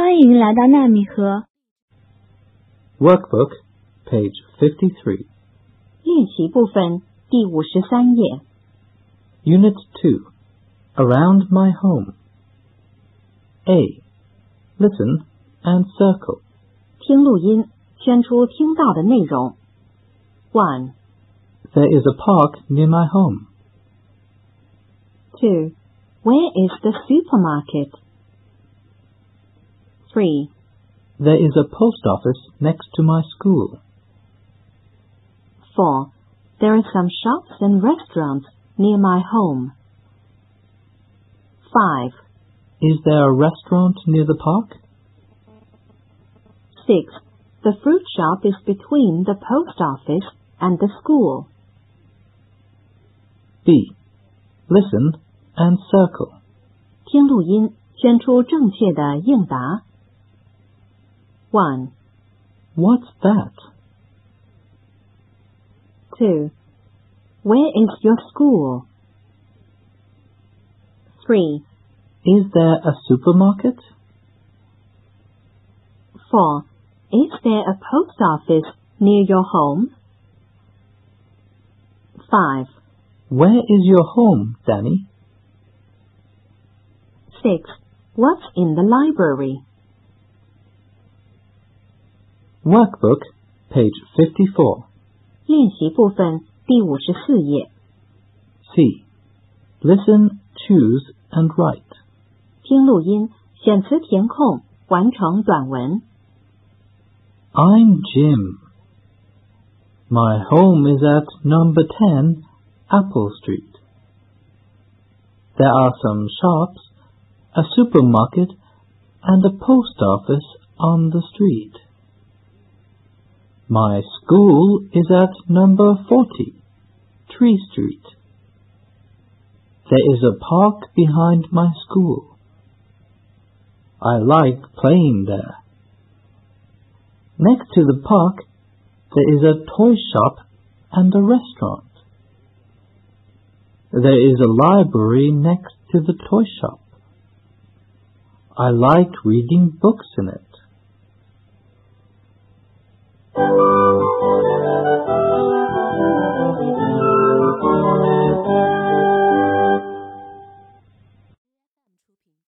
欢迎来到纳米河 Workbook, page 53. 练习部分第五十三页。 Unit 2. Around my home. A. Listen and circle. 听录音，圈出听到的内容。One, There is a park near my home. two. Where is the supermarket? Three, There is a post office next to my school. four. There are some shops and restaurants near my home. Five, Is there a restaurant near the park? six. The fruit shop is between the post office and the school. B. Listen and circle. 听录音，圈出正确的应答。 One, What's that? two. Where is your school? Three, Is there a supermarket? four. Is there a post office near your home? Five, Where is your home, Danny? six. What's in the library? Workbook, page 54. 练习部分第五十四页。 C. Listen, choose, and write. 听录音，选词填空，完成短文。 I'm Jim. My home is at number 10 Apple Street. There are some shops, a supermarket, and a post office on the street. My school is at number 40 Tree Street. There is a park behind my school. I like playing there. Next to the park, there is a toy shop and a restaurant. There is a library next to the toy shop. I like reading books in it.